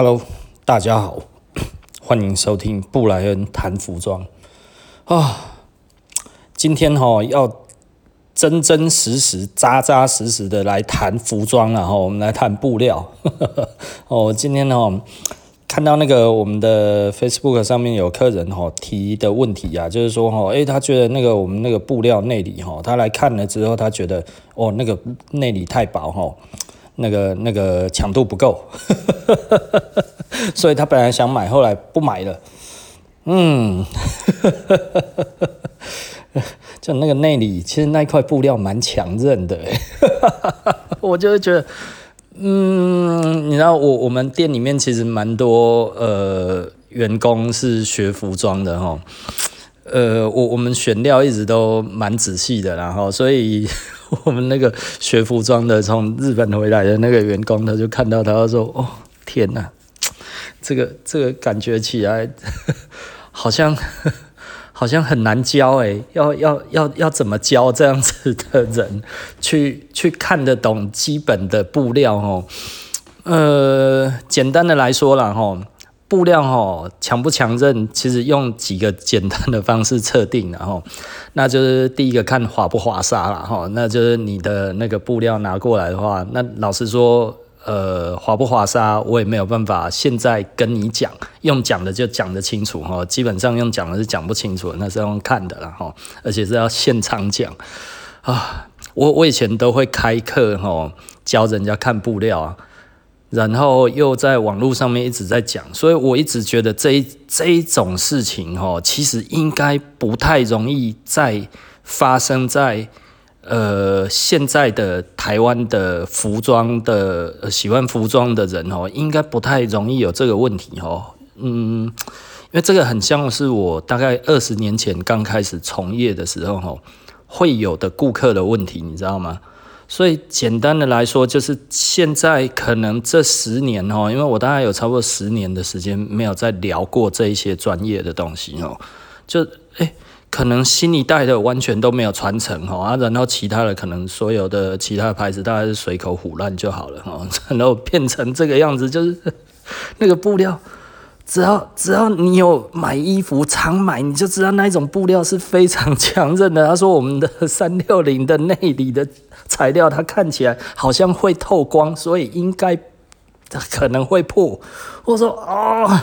Hello，大家好，欢迎收听布莱恩谈服装啊。今天哈要真真实实、扎扎实实的来谈服装了哈。我们来谈布料 哦。今天呢，看到那个我们的 Facebook 上面有客人哈提的问题啊，就是说哈，诶，他觉得那个我们那个布料内里哈，他来看了之后，他觉得哦，那个内里太薄哈。那个那个强度不够，所以他本来想买，后来不买了。嗯，就那个内里，其实那块布料蛮强韧的，我就会觉得，嗯，你知道，我我们店里面其实蛮多呃员工是学服装的哈，呃，我我们选料一直都蛮仔细的，然后所以。我们那个学服装的从日本回来的那个员工，他就看到他，说：“哦，天哪，这个这个感觉起来 好像好像很难教诶，要要要要怎么教这样子的人去去看得懂基本的布料哦？呃，简单的来说啦吼。”布料吼强不强韧，其实用几个简单的方式测定，然后那就是第一个看滑不滑沙啦哈，那就是你的那个布料拿过来的话，那老实说，呃，滑不滑沙我也没有办法现在跟你讲，用讲的就讲得清楚哈，基本上用讲的是讲不清楚，那是用看的啦哈，而且是要现场讲。啊，我我以前都会开课哈，教人家看布料啊。然后又在网络上面一直在讲，所以我一直觉得这一这一种事情哈，其实应该不太容易再发生在呃现在的台湾的服装的喜欢服装的人哦，应该不太容易有这个问题哦。嗯，因为这个很像是我大概二十年前刚开始从业的时候哈，会有的顾客的问题，你知道吗？所以简单的来说，就是现在可能这十年哦，因为我大概有差不多十年的时间没有再聊过这一些专业的东西哦，就诶，可能新一代的完全都没有传承哦，啊，然后其他的可能所有的其他牌子大概是随口唬烂就好了哦，然后变成这个样子，就是 那个布料。只要只要你有买衣服常买，你就知道那一种布料是非常强韧的。他说我们的三六零的内里的材料，它看起来好像会透光，所以应该可能会破。我说哦，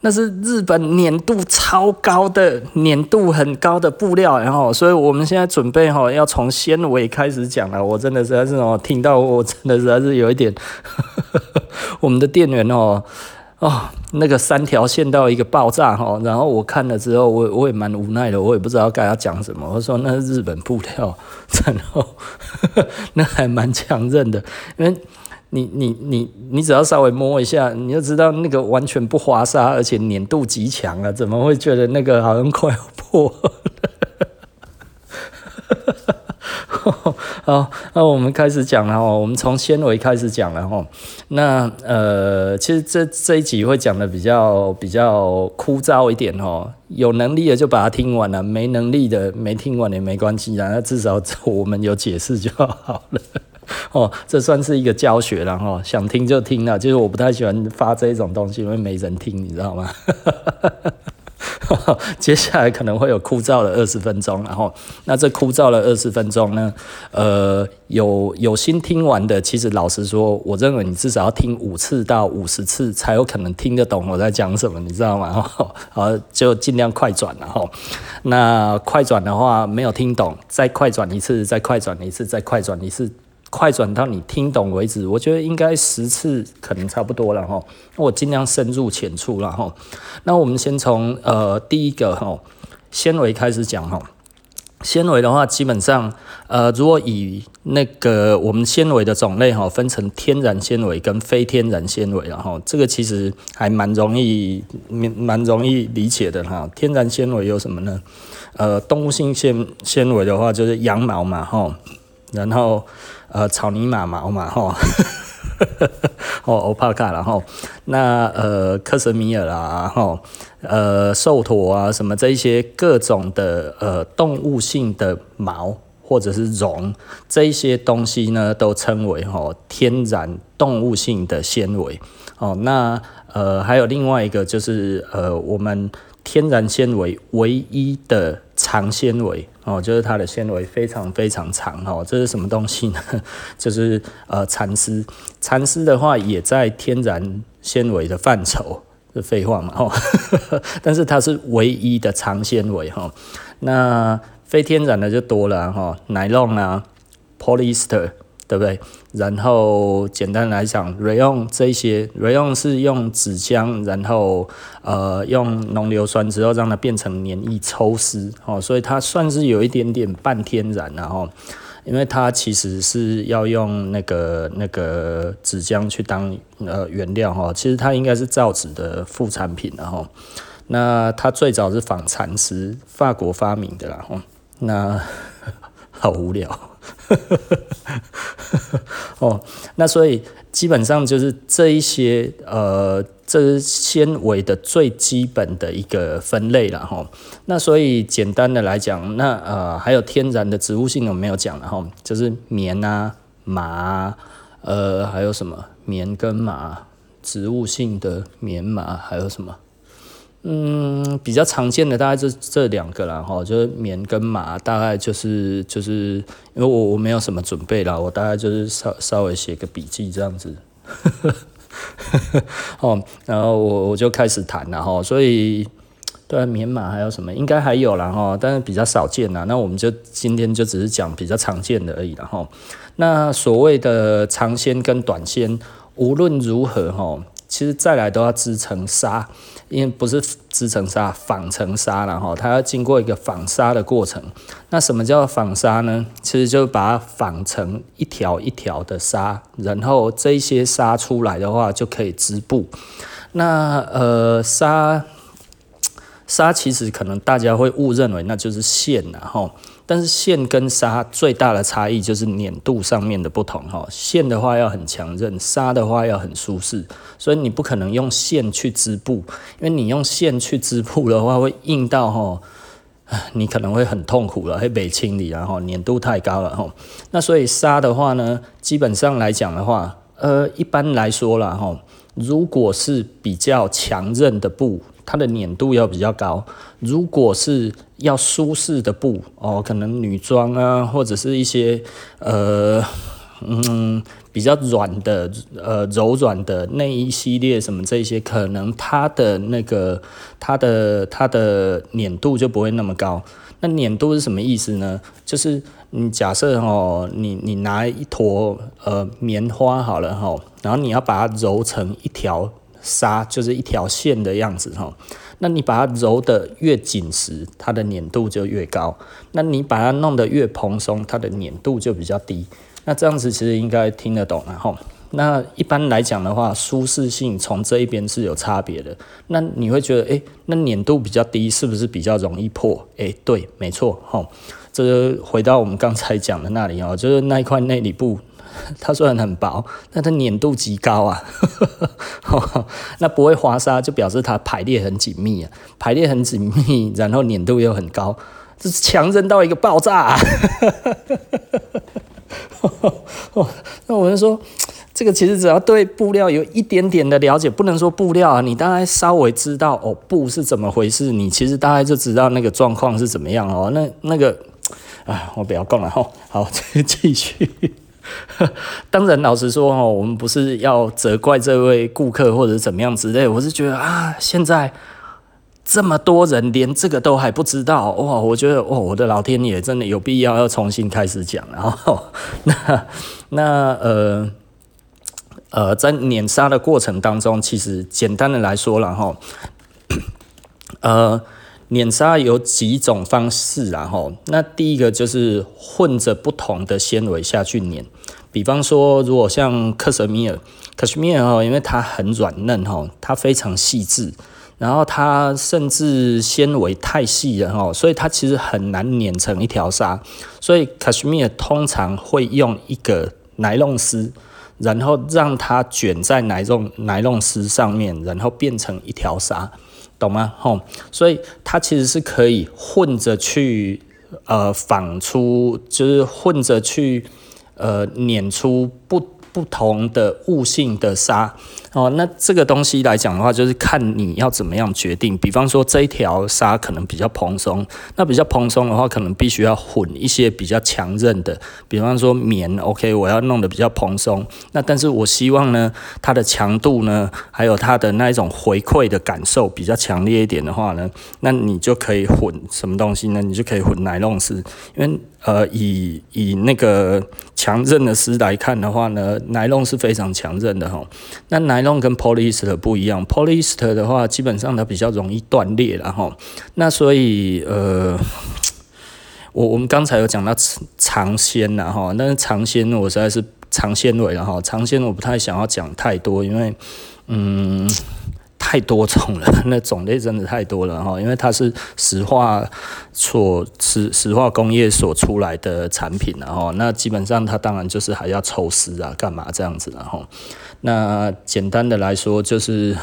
那是日本粘度超高的、粘度很高的布料，然后，所以我们现在准备哈要从纤维开始讲了。我真的实在是哦，听到我真的实在是有一点，我们的店员哦。哦，那个三条线到一个爆炸哈，然后我看了之后，我我也蛮无奈的，我也不知道该要讲什么。我说那是日本布料，然后 那还蛮强韧的，因为你你你你只要稍微摸一下，你就知道那个完全不滑沙，而且粘度极强啊，怎么会觉得那个好像快要破了？好，那我们开始讲了哦。我们从纤维开始讲了哈。那呃，其实这这一集会讲的比较比较枯燥一点哈。有能力的就把它听完了，没能力的没听完也没关系啊。那至少我们有解释就好了。哦，这算是一个教学了哈。想听就听了，就是我不太喜欢发这种东西，因为没人听，你知道吗？接下来可能会有枯燥的二十分钟，然后那这枯燥的二十分钟呢，呃，有有心听完的，其实老实说，我认为你至少要听五次到五十次才有可能听得懂我在讲什么，你知道吗？好，就尽量快转，然后那快转的话没有听懂，再快转一次，再快转一次，再快转一次。快转到你听懂为止，我觉得应该十次可能差不多了哈。我尽量深入浅出了哈。那我们先从呃第一个哈纤维开始讲哈。纤维的话，基本上呃如果以那个我们纤维的种类哈分成天然纤维跟非天然纤维然后这个其实还蛮容易蛮容易理解的哈。天然纤维有什么呢？呃，动物性纤纤维的话就是羊毛嘛哈，然后。呃，草泥马毛嘛，吼，哦，欧帕卡，然后那呃，克什米尔啦，吼，呃，兽驼啊，什么这一些各种的呃动物性的毛或者是绒，这一些东西呢，都称为吼天然动物性的纤维。哦，那呃还有另外一个就是呃我们天然纤维唯一的长纤维哦，就是它的纤维非常非常长哦。这是什么东西呢？就是呃蚕丝，蚕丝的话也在天然纤维的范畴，这废话嘛哦，但是它是唯一的长纤维哈。那非天然的就多了哈，nylon 啊，polyester。对不对？然后简单来讲，rayon 这些 rayon 是用纸浆，然后呃用浓硫酸之后让它变成粘液抽丝，哦，所以它算是有一点点半天然，然后因为它其实是要用那个那个纸浆去当呃原料哈，其实它应该是造纸的副产品，然后那它最早是仿蚕丝，法国发明的啦，吼，那 好无聊。哦，那所以基本上就是这一些呃，这是纤维的最基本的一个分类了哈。那所以简单的来讲，那呃还有天然的植物性的我没有讲了哈，就是棉啊、麻，呃还有什么棉跟麻，植物性的棉麻还有什么？嗯，比较常见的大概就这两个啦，哈，就是棉跟麻，大概就是就是因为我我没有什么准备啦，我大概就是稍稍微写个笔记这样子，哦，然后我我就开始谈了哈，所以对棉麻还有什么？应该还有啦哈，但是比较少见啦，那我们就今天就只是讲比较常见的而已了哈。那所谓的长纤跟短纤，无论如何哈，其实再来都要织成纱。因为不是织成纱，纺成纱了哈，它要经过一个纺纱的过程。那什么叫纺纱呢？其实就是把它纺成一条一条的纱，然后这些纱出来的话就可以织布。那呃纱纱其实可能大家会误认为那就是线然后。但是线跟纱最大的差异就是粘度上面的不同哈，线的话要很强韧，纱的话要很舒适，所以你不可能用线去织布，因为你用线去织布的话会硬到哈，你可能会很痛苦了，会被清理然后粘度太高了哈。那所以纱的话呢，基本上来讲的话，呃，一般来说啦哈，如果是比较强韧的布。它的粘度要比较高，如果是要舒适的布哦，可能女装啊，或者是一些呃嗯比较软的呃柔软的内衣系列什么这些，可能它的那个它的它的粘度就不会那么高。那粘度是什么意思呢？就是你假设哦，你你拿一坨呃棉花好了哈，然后你要把它揉成一条。纱就是一条线的样子哈，那你把它揉得越紧实，它的粘度就越高；那你把它弄得越蓬松，它的粘度就比较低。那这样子其实应该听得懂了哈。那一般来讲的话，舒适性从这一边是有差别的。那你会觉得，诶、那粘度比较低，是不是比较容易破？诶、对，没错哈。这个回到我们刚才讲的那里哦，就是那一块内里布。它虽然很薄，但它粘度极高啊，那不会滑沙就表示它排列很紧密啊，排列很紧密，然后粘度又很高，这是强韧到一个爆炸啊！那我就说，这个其实只要对布料有一点点的了解，不能说布料啊，你大概稍微知道哦，布是怎么回事，你其实大概就知道那个状况是怎么样哦。那那个，啊，我不要讲了哈，好，继续。当然，老实说哦，我们不是要责怪这位顾客或者怎么样之类。我是觉得啊，现在这么多人连这个都还不知道哇！我觉得哇，我的老天爷，真的有必要要重新开始讲。然后 那那呃呃，在碾杀的过程当中，其实简单的来说了哈，呃。碾纱有几种方式，然后那第一个就是混着不同的纤维下去碾，比方说如果像克什米尔，克什米尔哦，因为它很软嫩哈，它非常细致，然后它甚至纤维太细了哈，所以它其实很难碾成一条纱，所以克什米尔通常会用一个奈龙丝，然后让它卷在奈龙奈龙丝上面，然后变成一条纱。懂吗？吼，所以它其实是可以混着去，呃，仿出，就是混着去，呃，碾出不不同的物性的沙哦，那这个东西来讲的话，就是看你要怎么样决定。比方说这一条纱可能比较蓬松，那比较蓬松的话，可能必须要混一些比较强韧的，比方说棉，OK，我要弄得比较蓬松。那但是我希望呢，它的强度呢，还有它的那一种回馈的感受比较强烈一点的话呢，那你就可以混什么东西呢？你就可以混奶龙丝，因为呃，以以那个强韧的丝来看的话呢。奶龙是非常强韧的哈，那奶龙跟 polyester 不一样，polyester 的话基本上它比较容易断裂了哈，那所以呃，我我们刚才有讲到长纤呐哈，但是长纤我实在是长纤维了哈，长纤我不太想要讲太多，因为嗯。太多种了，那种类真的太多了哈，因为它是石化所石石化工业所出来的产品然后，那基本上它当然就是还要抽丝啊，干嘛这样子然后，那简单的来说就是，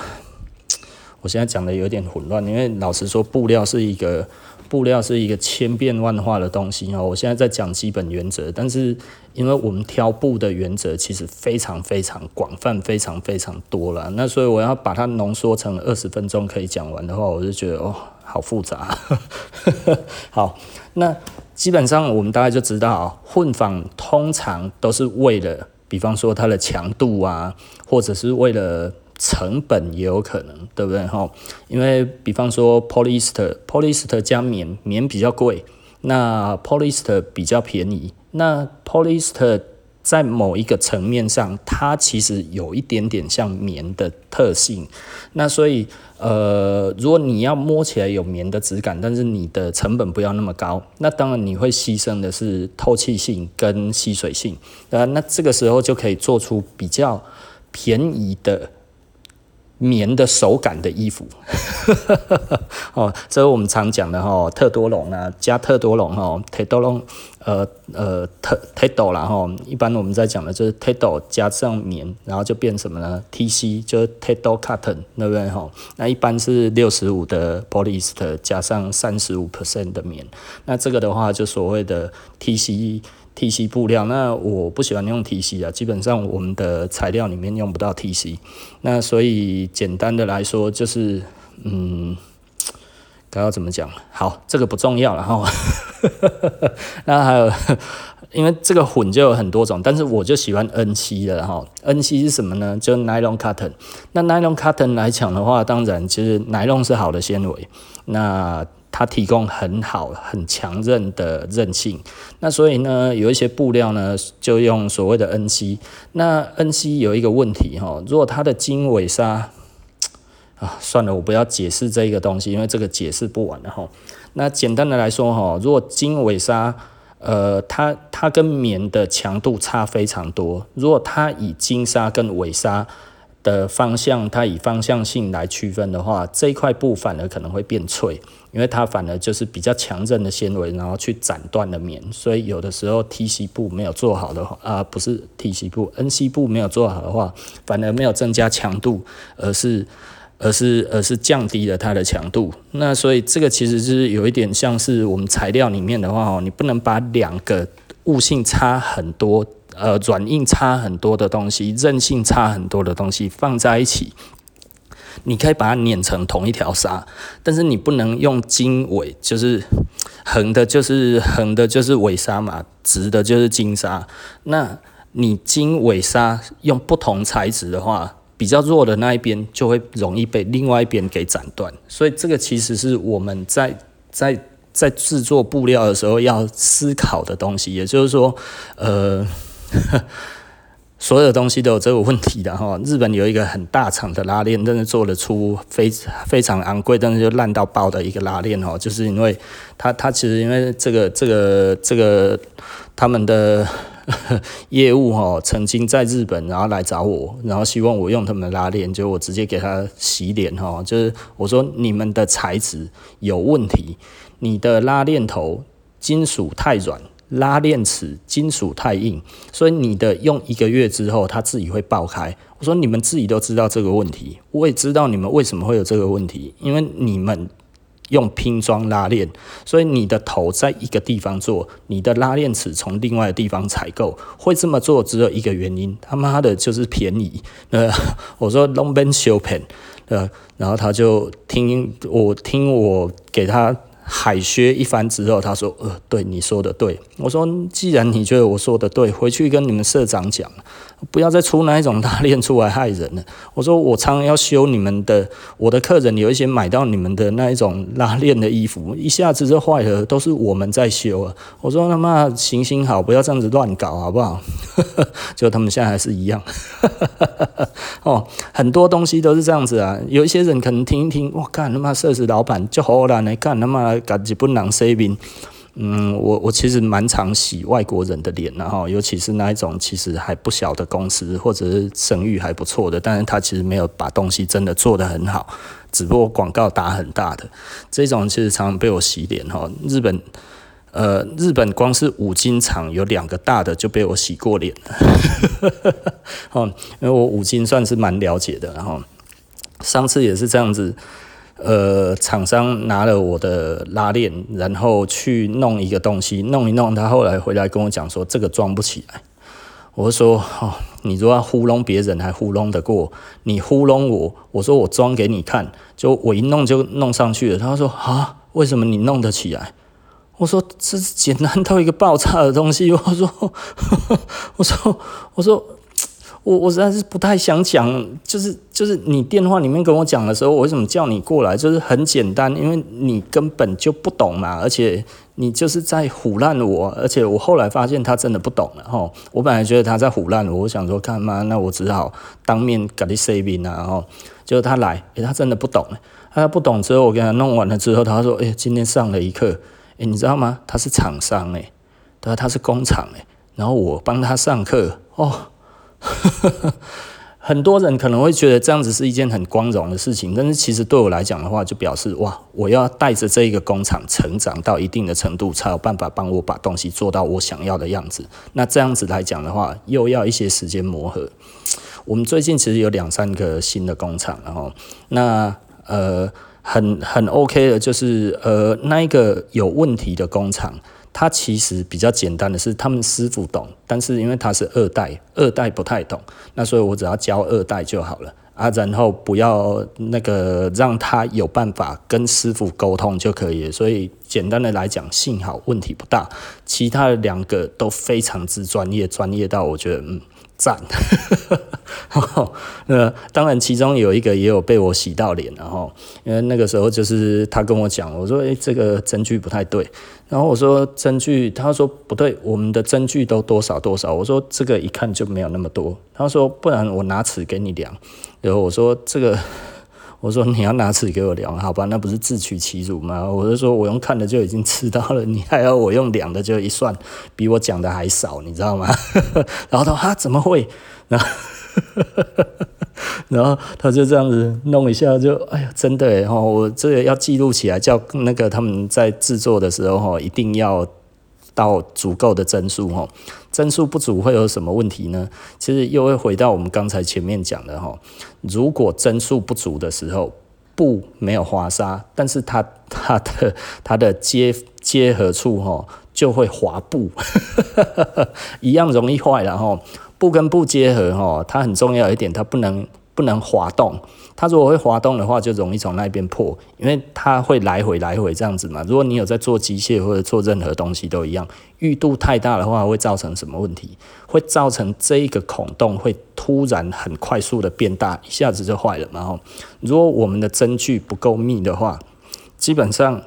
我现在讲的有点混乱，因为老实说布料是一个。布料是一个千变万化的东西哦，我现在在讲基本原则，但是因为我们挑布的原则其实非常非常广泛，非常非常多了，那所以我要把它浓缩成二十分钟可以讲完的话，我就觉得哦，好复杂。好，那基本上我们大概就知道啊，混纺通常都是为了，比方说它的强度啊，或者是为了。成本也有可能，对不对哈？因为比方说 polyester，polyester 加棉，棉比较贵，那 polyester 比较便宜。那 polyester 在某一个层面上，它其实有一点点像棉的特性。那所以，呃，如果你要摸起来有棉的质感，但是你的成本不要那么高，那当然你会牺牲的是透气性跟吸水性。呃，那这个时候就可以做出比较便宜的。棉的手感的衣服，哦，这是我们常讲的哈，特多隆啊，加特多隆哈，特多隆，呃呃特特多啦哈，一般我们在讲的就是特多加上棉，然后就变什么呢？TC 就是特多 cotton，对不对哈？那一般是六十五的 polyester 加上三十五 percent 的棉，那这个的话就所谓的 tc TC。布料，那我不喜欢用 TC 啊，基本上我们的材料里面用不到 TC，那所以简单的来说就是，嗯，该要怎么讲？好，这个不重要了哈。那还有，因为这个混就有很多种，但是我就喜欢 N7 的哈。N7 是什么呢？就 Nylon Cotton。那 Nylon Cotton 来讲的话，当然其实 Nylon 是好的纤维，那。它提供很好、很强韧的韧性，那所以呢，有一些布料呢，就用所谓的 N C。那 N C 有一个问题哈，如果它的经纬纱啊，算了，我不要解释这一个东西，因为这个解释不完了哈。那简单的来说哈，如果经纬纱，呃，它它跟棉的强度差非常多，如果它以经纱跟纬纱的方向，它以方向性来区分的话，这一块布反而可能会变脆。因为它反而就是比较强韧的纤维，然后去斩断了棉，所以有的时候 TC 布没有做好的话，啊，不是 TC 布，NC 布没有做好的话，反而没有增加强度，而是而是而是降低了它的强度。那所以这个其实是有一点像是我们材料里面的话哦，你不能把两个物性差很多，呃，软硬差很多的东西，韧性差很多的东西放在一起。你可以把它碾成同一条纱，但是你不能用经纬，就是横的，就是横的，就是纬纱嘛，直的，就是经纱。那你经纬纱用不同材质的话，比较弱的那一边就会容易被另外一边给斩断。所以这个其实是我们在在在制作布料的时候要思考的东西。也就是说，呃。所有东西都有这个问题的哈。日本有一个很大厂的拉链，真的做得出非非常昂贵，但是就烂到爆的一个拉链哦。就是因为它它其实因为这个这个这个他们的 业务哈，曾经在日本然后来找我，然后希望我用他们的拉链，就我直接给他洗脸哈。就是我说你们的材质有问题，你的拉链头金属太软。拉链齿金属太硬，所以你的用一个月之后，它自己会爆开。我说你们自己都知道这个问题，我也知道你们为什么会有这个问题，因为你们用拼装拉链，所以你的头在一个地方做，你的拉链齿从另外的地方采购。会这么做只有一个原因，他妈的就是便宜。呃，我说 long ben show pen，呃，然后他就听我听我给他。海削一番之后，他说：“呃，对你说的对。”我说：“既然你觉得我说的对，回去跟你们社长讲，不要再出那一种拉链出来害人了。”我说：“我常常要修你们的，我的客人有一些买到你们的那一种拉链的衣服，一下子就坏了，都是我们在修啊。”我说：“他妈行行好，不要这样子乱搞，好不好？” 结果他们现在还是一样。哦，很多东西都是这样子啊。有一些人可能听一听，我干他妈社死老板就好了，你干他妈。感觉不能 saving，嗯，我我其实蛮常洗外国人的脸然后，尤其是那一种其实还不小的公司，或者是声誉还不错的，但是他其实没有把东西真的做得很好，只不过广告打很大的这种，其实常常被我洗脸哈。日本，呃，日本光是五金厂有两个大的就被我洗过脸了，哦，因为我五金算是蛮了解的，然后上次也是这样子。呃，厂商拿了我的拉链，然后去弄一个东西，弄一弄，他后来回来跟我讲说这个装不起来。我说哦，你如果要糊弄别人还糊弄得过，你糊弄我，我说我装给你看，就我一弄就弄上去了。他说啊，为什么你弄得起来？我说这是简单到一个爆炸的东西。我说，我说，我说。我我实在是不太想讲，就是就是你电话里面跟我讲的时候，我为什么叫你过来？就是很简单，因为你根本就不懂嘛，而且你就是在唬烂我，而且我后来发现他真的不懂了哈。我本来觉得他在唬烂我，我想说看嘛，那我只好当面给你 saving 啊，哈。结果他来，诶，他真的不懂，他不懂之后，我给他弄完了之后，他说，诶，今天上了一课，诶，你知道吗？他是厂商诶，对，他是工厂诶，然后我帮他上课哦。很多人可能会觉得这样子是一件很光荣的事情，但是其实对我来讲的话，就表示哇，我要带着这一个工厂成长到一定的程度，才有办法帮我把东西做到我想要的样子。那这样子来讲的话，又要一些时间磨合。我们最近其实有两三个新的工厂，然后那呃很很 OK 的，就是呃那一个有问题的工厂。他其实比较简单的是，他们师傅懂，但是因为他是二代，二代不太懂，那所以我只要教二代就好了啊，然后不要那个让他有办法跟师傅沟通就可以了。所以简单的来讲，幸好问题不大，其他的两个都非常之专业，专业到我觉得嗯。赞，然后呃，当然其中有一个也有被我洗到脸，然后因为那个时候就是他跟我讲，我说诶，这个针距不太对，然后我说针距，他说不对，我们的针距都多少多少，我说这个一看就没有那么多，他说不然我拿尺给你量，然后我说这个。我说你要拿尺给我量，好吧？那不是自取其辱吗？我就说我用看的就已经知道了，你还要我用量的就一算，比我讲的还少，你知道吗？然后他说哈怎么会？然后，他就这样子弄一下就，哎呀，真的然后，我这个要记录起来，叫那个他们在制作的时候哈，一定要。到足够的帧数哈，增速不足会有什么问题呢？其实又会回到我们刚才前面讲的哈，如果增速不足的时候，布没有滑沙，但是它它的它的接接合处哈就会滑布，一样容易坏了哈。布跟布结合哈，它很重要一点，它不能不能滑动。它如果会滑动的话，就容易从那边破，因为它会来回来回这样子嘛。如果你有在做机械或者做任何东西都一样，预度太大的话，会造成什么问题？会造成这一个孔洞会突然很快速的变大，一下子就坏了嘛。然后，如果我们的针距不够密的话，基本上。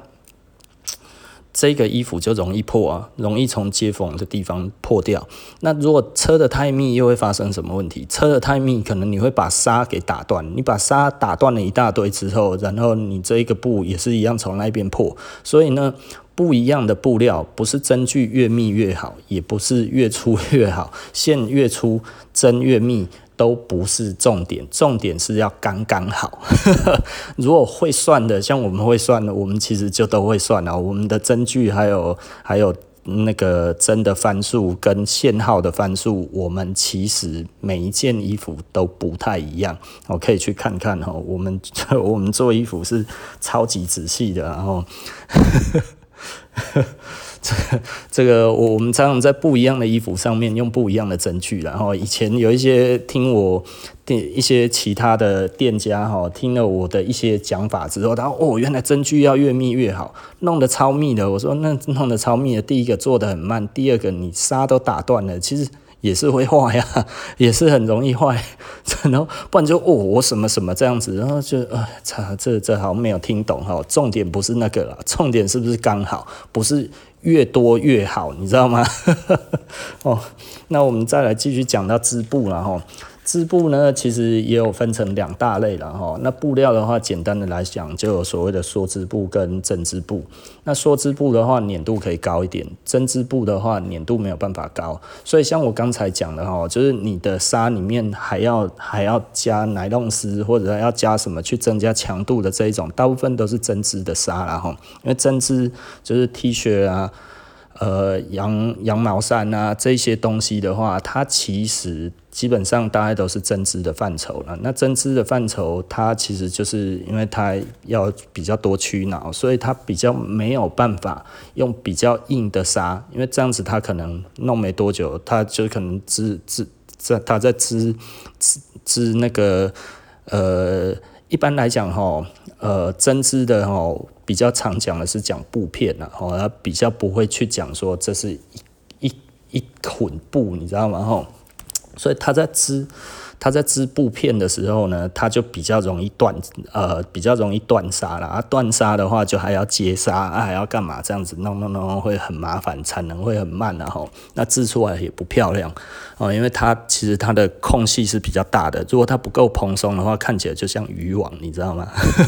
这个衣服就容易破啊，容易从接缝的地方破掉。那如果车的太密，又会发生什么问题？车的太密，可能你会把纱给打断。你把纱打断了一大堆之后，然后你这一个布也是一样从那边破。所以呢，不一样的布料，不是针距越密越好，也不是越粗越好，线越粗针越密。都不是重点，重点是要刚刚好。如果会算的，像我们会算的，我们其实就都会算了。我们的针距还有还有那个针的番数跟线号的番数，我们其实每一件衣服都不太一样。我可以去看看哈，我们 我们做衣服是超级仔细的，然后。这这个我我们常常在不一样的衣服上面用不一样的针具，然后以前有一些听我店一些其他的店家哈，听了我的一些讲法之后，他说哦，原来针具要越密越好，弄得超密的。我说那弄得超密的，第一个做得很慢，第二个你纱都打断了，其实也是会坏呀，也是很容易坏。然后不然就哦我什么什么这样子，然后就啊，这这这好像没有听懂哈。重点不是那个了，重点是不是刚好不是？越多越好，你知道吗？哦，那我们再来继续讲到织布了哈。织布呢，其实也有分成两大类了哈。那布料的话，简单的来讲，就有所谓的梭织布跟针织布。那梭织布的话，粘度可以高一点；针织布的话，粘度没有办法高。所以像我刚才讲的哈，就是你的纱里面还要还要加奶冻丝，或者要加什么去增加强度的这一种，大部分都是针织的纱了哈。因为针织就是 T 恤啊。呃，羊羊毛衫啊，这些东西的话，它其实基本上大概都是针织的范畴了。那针织的范畴，它其实就是因为它要比较多屈挠，所以它比较没有办法用比较硬的纱，因为这样子它可能弄没多久，它就可能织织在它在织织织那个呃，一般来讲哈，呃，针织的哈。比较常讲的是讲布片呐，哦，他比较不会去讲说这是一一一捆布，你知道吗？吼，所以他在织。他在织布片的时候呢，他就比较容易断，呃，比较容易断纱了。啊，断纱的话就还要接纱，啊，还要干嘛？这样子弄弄弄会很麻烦，产能会很慢，然后那织出来也不漂亮哦，因为它其实它的空隙是比较大的，如果它不够蓬松的话，看起来就像渔网，你知道吗？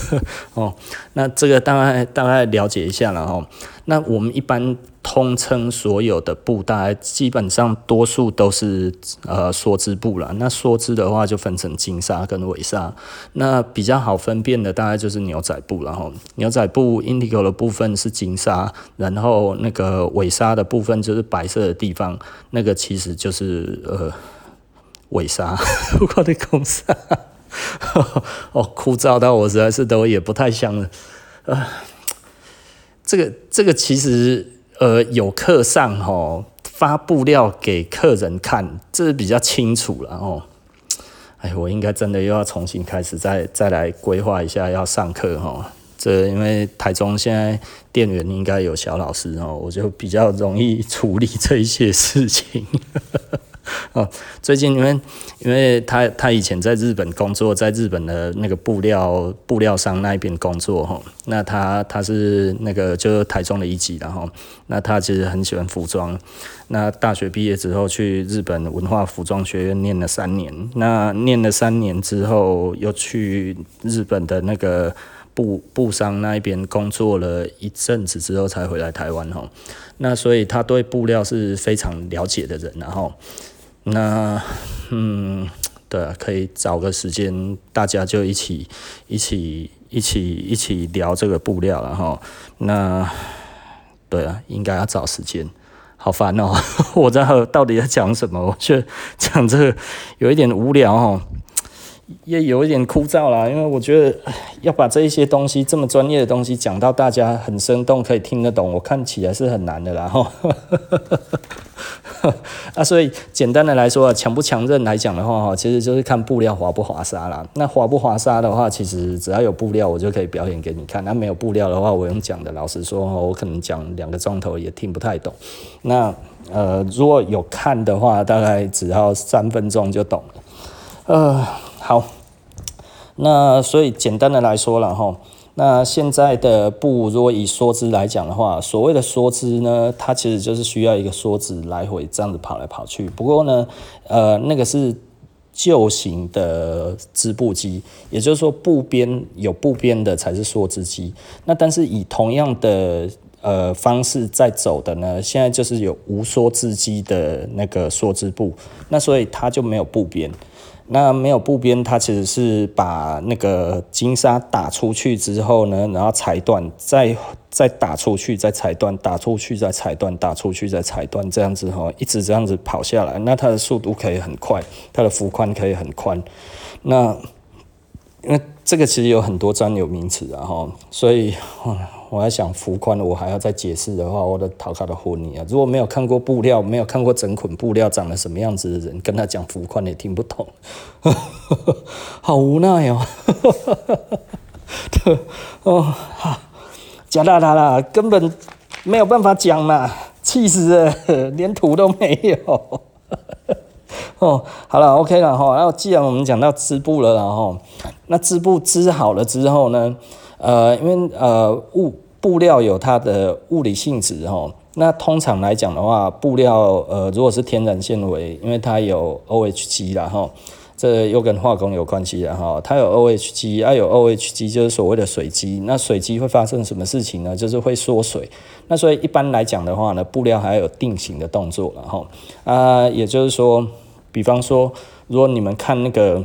哦，那这个大概大概了解一下了哈。那我们一般。通称所有的布，大概基本上多数都是呃梭织布了。那梭织的话就分成金纱跟尾纱。那比较好分辨的大概就是牛仔布，然后牛仔布 indigo 的部分是金纱，然后那个尾纱的部分就是白色的地方，那个其实就是呃尾纱。我的公司 哦，枯燥到我实在是都也不太像了。呃，这个这个其实。呃，有课上吼发布料给客人看，这是比较清楚了哦。哎，我应该真的又要重新开始再再来规划一下要上课哈。这因为台中现在店员应该有小老师哦，我就比较容易处理这一些事情。哦，最近因为因为他他以前在日本工作，在日本的那个布料布料商那一边工作哈，那他他是那个就是台中的一级，然后那他其实很喜欢服装，那大学毕业之后去日本文化服装学院念了三年，那念了三年之后又去日本的那个布布商那一边工作了一阵子之后才回来台湾哈，那所以他对布料是非常了解的人，然后。那，嗯，对啊，可以找个时间，大家就一起、一起、一起、一起聊这个布料了哈。那，对啊，应该要找时间。好烦哦，我在到底在讲什么？我觉得讲这个有一点无聊哦，也有一点枯燥啦。因为我觉得要把这一些东西这么专业的东西讲到大家很生动，可以听得懂，我看起来是很难的啦。哈。啊，所以简单的来说啊，强不强韧来讲的话哈，其实就是看布料滑不滑沙啦。那滑不滑沙的话，其实只要有布料，我就可以表演给你看。那没有布料的话，我用讲的，老实说，我可能讲两个钟头也听不太懂。那呃，如果有看的话，大概只要三分钟就懂了。呃，好，那所以简单的来说了哈。那现在的布，如果以梭织来讲的话，所谓的梭织呢，它其实就是需要一个梭子来回这样子跑来跑去。不过呢，呃，那个是旧型的织布机，也就是说布边有布边的才是梭织机。那但是以同样的呃方式在走的呢，现在就是有无梭织机的那个梭织布，那所以它就没有布边。那没有布边，它其实是把那个金沙打出去之后呢，然后裁断，再再打出去，再裁断，打出去再裁断，打出去再裁断，这样子哈，一直这样子跑下来，那它的速度可以很快，它的幅宽可以很宽。那因为这个其实有很多专有名词啊哈，所以我在想浮宽，我还要再解释的话，我的头壳都昏你啊！如果没有看过布料，没有看过整捆布料长得什么样子的人，跟他讲幅宽也听不懂，好无奈哦。哦，好。假大大啦，根本没有办法讲嘛，气死了，连图都没有。哦，好了，OK 了哈。那既然我们讲到织布了，然后那织布织好了之后呢，呃，因为呃物布料有它的物理性质哈。那通常来讲的话，布料呃如果是天然纤维，因为它有 OHG 啦哈。这又跟化工有关系了哈，它有 OHG，啊有 OHG 就是所谓的水基，那水基会发生什么事情呢？就是会缩水。那所以一般来讲的话呢，布料还有定型的动作了哈。啊，也就是说，比方说，如果你们看那个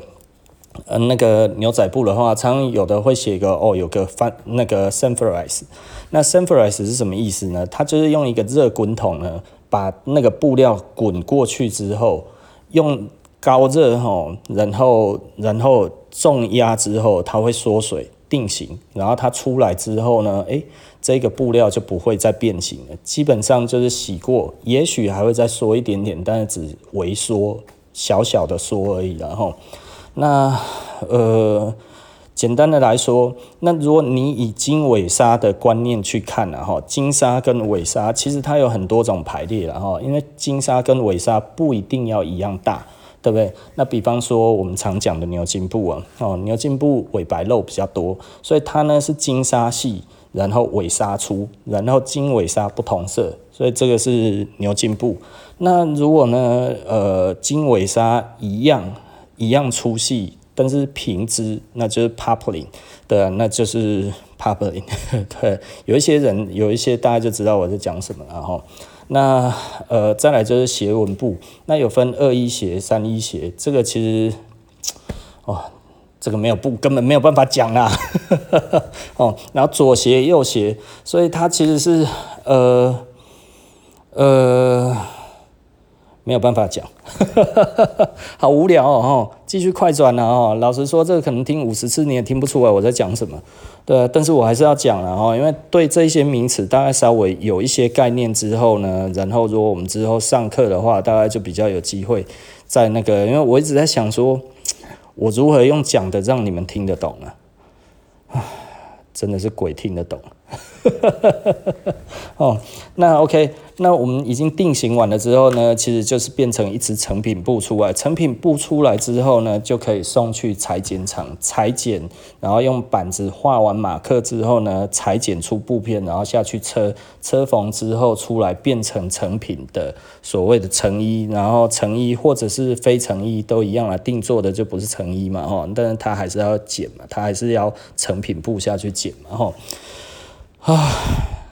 呃那个牛仔布的话，常常有的会写一个哦，有个翻那个 Sanforized，那 Sanforized 是什么意思呢？它就是用一个热滚筒呢，把那个布料滚过去之后，用高热吼，然后然后重压之后，它会缩水定型，然后它出来之后呢，诶，这个布料就不会再变形了。基本上就是洗过，也许还会再缩一点点，但是只微缩，小小的缩而已。然后，那呃，简单的来说，那如果你以金纬纱的观念去看了哈，金纱跟纬纱其实它有很多种排列了哈，因为金沙跟纬纱不一定要一样大。对不对？那比方说我们常讲的牛津布啊，哦，牛津布尾白肉比较多，所以它呢是金沙细，然后纬纱粗，然后经纬纱不同色，所以这个是牛津布。那如果呢，呃，经纬纱一样一样粗细，但是平织，那就是 poplin，对，那就是 poplin。对，有一些人有一些大家就知道我在讲什么了哈。那呃，再来就是斜纹布，那有分二一斜、三一斜，这个其实，哦，这个没有布根本没有办法讲啦，哦，然后左斜、右斜，所以它其实是呃呃没有办法讲，好无聊哦，继续快转了哦，老实说，这个可能听五十次你也听不出来我在讲什么。对，但是我还是要讲了哈，因为对这些名词大概稍微有一些概念之后呢，然后如果我们之后上课的话，大概就比较有机会在那个，因为我一直在想说，我如何用讲的让你们听得懂呢啊？真的是鬼听得懂。哦，那 OK。那我们已经定型完了之后呢，其实就是变成一只成品布出来。成品布出来之后呢，就可以送去裁剪厂裁剪，然后用板子画完马克之后呢，裁剪出布片，然后下去车车缝之后出来变成成品的所谓的成衣。然后成衣或者是非成衣都一样啊，定做的就不是成衣嘛，哈，但是它还是要剪嘛，它还是要成品布下去剪嘛，哈，啊。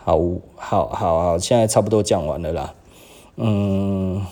好，好，好，好，现在差不多讲完了啦。嗯，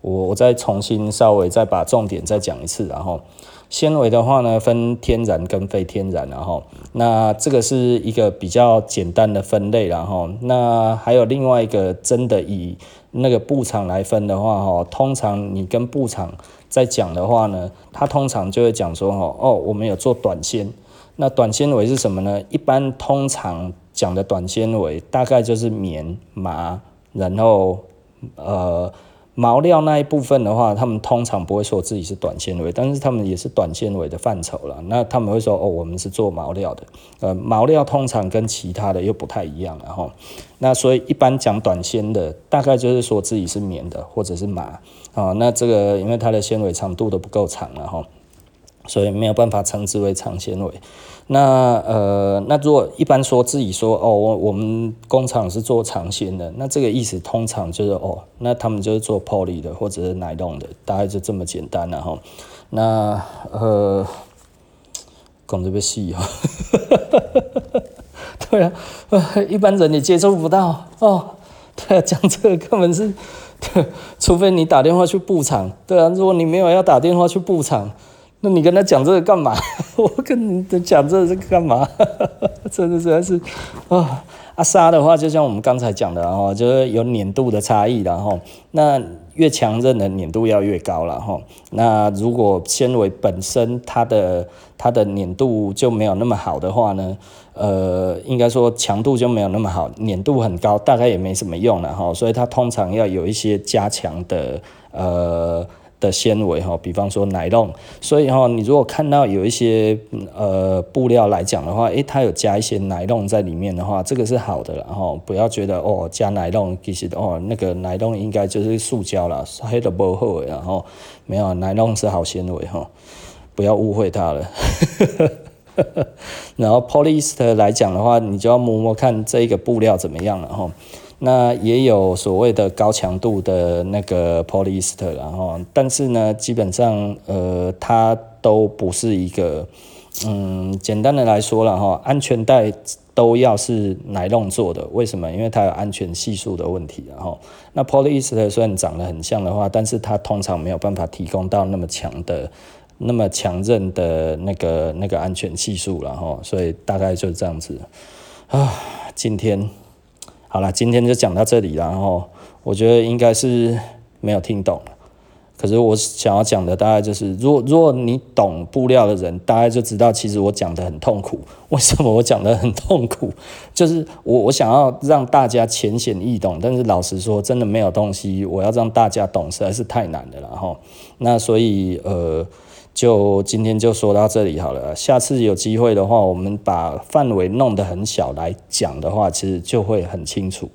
我我再重新稍微再把重点再讲一次，然后纤维的话呢，分天然跟非天然，然后那这个是一个比较简单的分类，然后那还有另外一个真的以那个布厂来分的话，哈，通常你跟布厂在讲的话呢，他通常就会讲说，哦，我们有做短纤，那短纤维是什么呢？一般通常讲的短纤维大概就是棉麻，然后呃毛料那一部分的话，他们通常不会说自己是短纤维，但是他们也是短纤维的范畴了。那他们会说哦，我们是做毛料的。呃，毛料通常跟其他的又不太一样，然后那所以一般讲短纤的，大概就是说自己是棉的或者是麻啊。那这个因为它的纤维长度都不够长了哈，所以没有办法称之为长纤维。那呃，那如果一般说自己说哦，我我们工厂是做长线的，那这个意思通常就是哦，那他们就是做 poly 的或者是奶冻的，大概就这么简单了哈。那呃，讲这个细啊，对啊，一般人也接触不到哦。对啊，讲这个根本是，对，除非你打电话去布厂，对啊，如果你没有要打电话去布厂。那你跟他讲这个干嘛？我跟你讲这个是干嘛？真的实在是啊。啊，沙的话，就像我们刚才讲的，哦就是有粘度的差异，然后那越强韧的粘度要越高了哈。那如果纤维本身它的它的粘度就没有那么好的话呢，呃，应该说强度就没有那么好，粘度很高，大概也没什么用了哈。所以它通常要有一些加强的呃。的纤维哈，比方说奶酪，所以哈，你如果看到有一些呃布料来讲的话，诶，它有加一些奶酪在里面的话，这个是好的，然后不要觉得哦加奶酪其实哦那个奶酪应该就是塑胶了，黑的不好，然后没有奶酪是好纤维哈，不要误会它了。然后 polyester 来讲的话，你就要摸摸看这个布料怎么样了哈。那也有所谓的高强度的那个 polyester，然后，但是呢，基本上，呃，它都不是一个，嗯，简单的来说了哈，安全带都要是奶酪做的，为什么？因为它有安全系数的问题，然后，那 polyester 虽然长得很像的话，但是它通常没有办法提供到那么强的、那么强韧的那个那个安全系数，然后，所以大概就是这样子啊，今天。好了，今天就讲到这里了，然后我觉得应该是没有听懂，可是我想要讲的大概就是，如果如果你懂布料的人，大概就知道其实我讲的很痛苦。为什么我讲的很痛苦？就是我我想要让大家浅显易懂，但是老实说，真的没有东西我要让大家懂，实在是太难的了。然后那所以呃。就今天就说到这里好了，下次有机会的话，我们把范围弄得很小来讲的话，其实就会很清楚。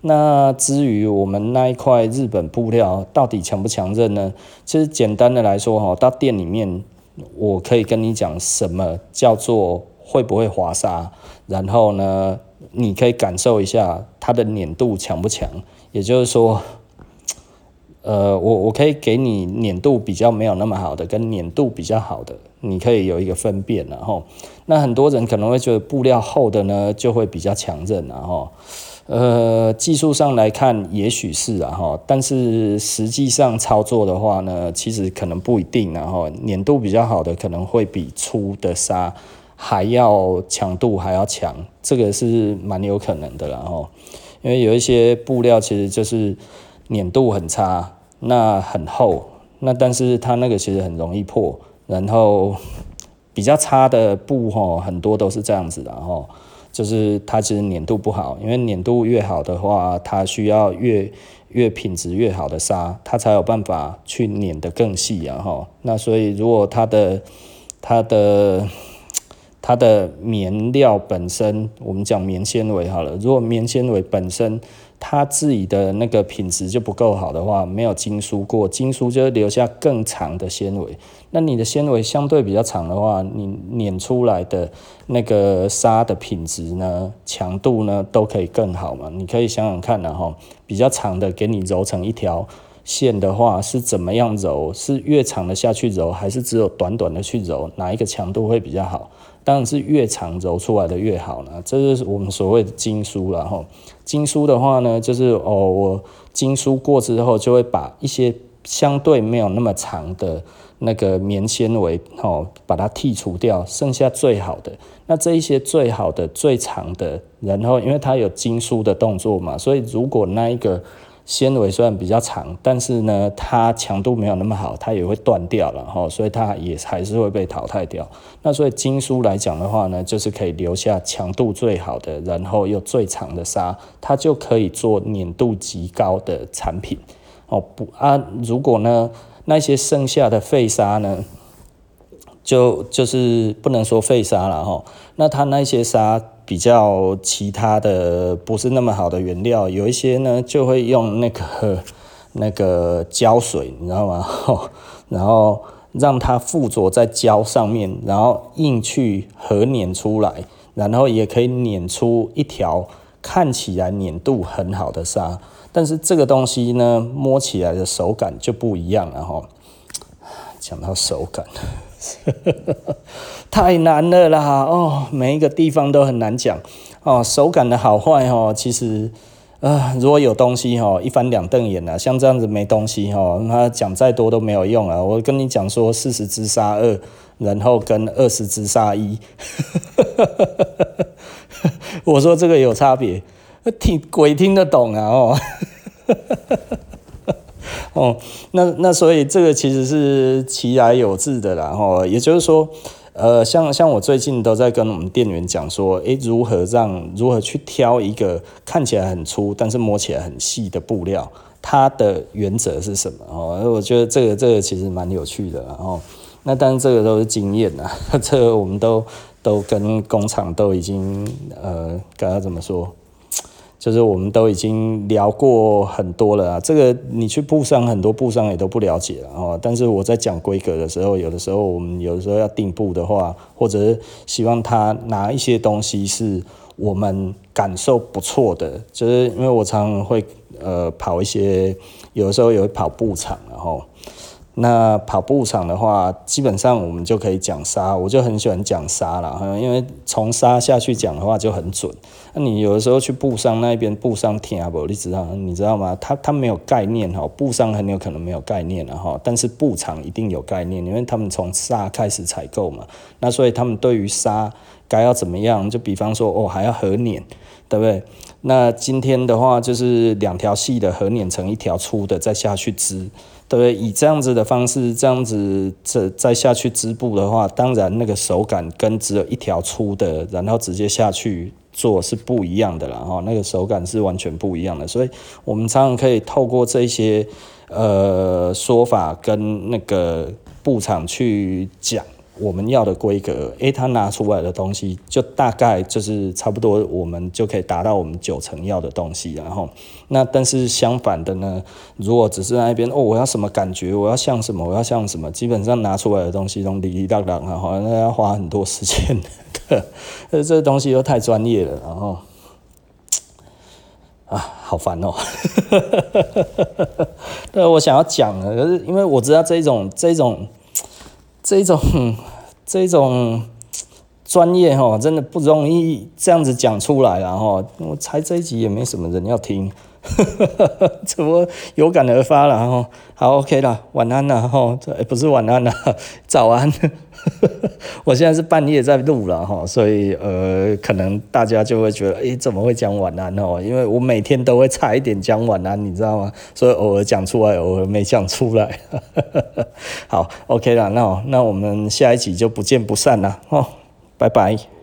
那至于我们那一块日本布料到底强不强韧呢？其实简单的来说哈，到店里面我可以跟你讲什么叫做会不会滑沙，然后呢，你可以感受一下它的粘度强不强，也就是说。呃，我我可以给你粘度比较没有那么好的，跟粘度比较好的，你可以有一个分辨，然后，那很多人可能会觉得布料厚的呢就会比较强韧，然后，呃，技术上来看也许是啊哈，但是实际上操作的话呢，其实可能不一定，然后粘度比较好的可能会比粗的纱还要强度还要强，这个是蛮有可能的，然后，因为有一些布料其实就是粘度很差。那很厚，那但是它那个其实很容易破，然后 比较差的布哈，很多都是这样子的哈，就是它其实粘度不好，因为粘度越好的话，它需要越越品质越好的纱，它才有办法去粘得更细啊哈。那所以如果它的它的它的棉料本身，我们讲棉纤维好了，如果棉纤维本身。它自己的那个品质就不够好的话，没有精疏过，精疏就会留下更长的纤维。那你的纤维相对比较长的话，你碾出来的那个纱的品质呢、强度呢，都可以更好嘛。你可以想想看，然后比较长的给你揉成一条线的话，是怎么样揉？是越长的下去揉，还是只有短短的去揉？哪一个强度会比较好？当然是越长揉出来的越好呢，这就是我们所谓的精疏了哈。精疏的话呢，就是哦，我精疏过之后，就会把一些相对没有那么长的那个棉纤维哦，把它剔除掉，剩下最好的。那这一些最好的、最长的，然后因为它有精疏的动作嘛，所以如果那一个。纤维虽然比较长，但是呢，它强度没有那么好，它也会断掉了哈，所以它也还是会被淘汰掉。那所以精疏来讲的话呢，就是可以留下强度最好的，然后又最长的纱，它就可以做粘度极高的产品哦。不啊，如果呢那些剩下的废纱呢，就就是不能说废纱了哈，那它那些纱。比较其他的不是那么好的原料，有一些呢就会用那个那个胶水，你知道吗？然后让它附着在胶上面，然后硬去合碾出来，然后也可以碾出一条看起来粘度很好的沙。但是这个东西呢，摸起来的手感就不一样了哈。讲到手感。太难了啦！哦，每一个地方都很难讲哦。手感的好坏哦，其实啊、呃，如果有东西哦，一翻两瞪眼了。像这样子没东西哦，那讲再多都没有用啊。我跟你讲说，四十支纱二，然后跟二十支纱一，我说这个有差别，听鬼听得懂啊哦。哦，那那所以这个其实是其来有致的啦，哦，也就是说，呃，像像我最近都在跟我们店员讲说，诶，如何让如何去挑一个看起来很粗，但是摸起来很细的布料，它的原则是什么？哦，我觉得这个这个其实蛮有趣的，然后，那但是这个都是经验啊，这个我们都都跟工厂都已经呃，该要怎么说？就是我们都已经聊过很多了啊，这个你去布商很多布商也都不了解了哦。但是我在讲规格的时候，有的时候我们有的时候要订布的话，或者是希望他拿一些东西是我们感受不错的，就是因为我常常会呃跑一些，有的时候也会跑布场，然后。那跑步场的话，基本上我们就可以讲沙，我就很喜欢讲沙了，因为从沙下去讲的话就很准。那你有的时候去布商那边，布商听不，你知道你知道吗？他他没有概念哈，布商很有可能没有概念了哈，但是布场一定有概念，因为他们从沙开始采购嘛，那所以他们对于沙该要怎么样，就比方说哦还要合捻，对不对？那今天的话就是两条细的合捻成一条粗的，再下去织。对，以这样子的方式，这样子这再下去织布的话，当然那个手感跟只有一条粗的，然后直接下去做是不一样的啦。哈，那个手感是完全不一样的。所以我们常常可以透过这些呃说法跟那个布厂去讲。我们要的规格，诶，他拿出来的东西就大概就是差不多，我们就可以达到我们九成要的东西。然后，那但是相反的呢，如果只是那边哦，我要什么感觉，我要像什么，我要像什么，基本上拿出来的东西都哩哩当当啊，好像那要花很多时间的，呃，这东西又太专业了，然后啊，好烦哦。对，我想要讲的，可是因为我知道这种这种。这种 这种专业哈，真的不容易这样子讲出来了哈。我猜这一集也没什么人要听，怎么有感而发了哈？好，OK 了，晚安了哈。这不是晚安了，早安。我现在是半夜在录了哈，所以呃，可能大家就会觉得，诶，怎么会讲晚安哦？因为我每天都会差一点讲晚安，你知道吗？所以偶尔讲出来，偶尔没讲出来。好，OK 了，那那我们下一集就不见不散了哦，拜拜。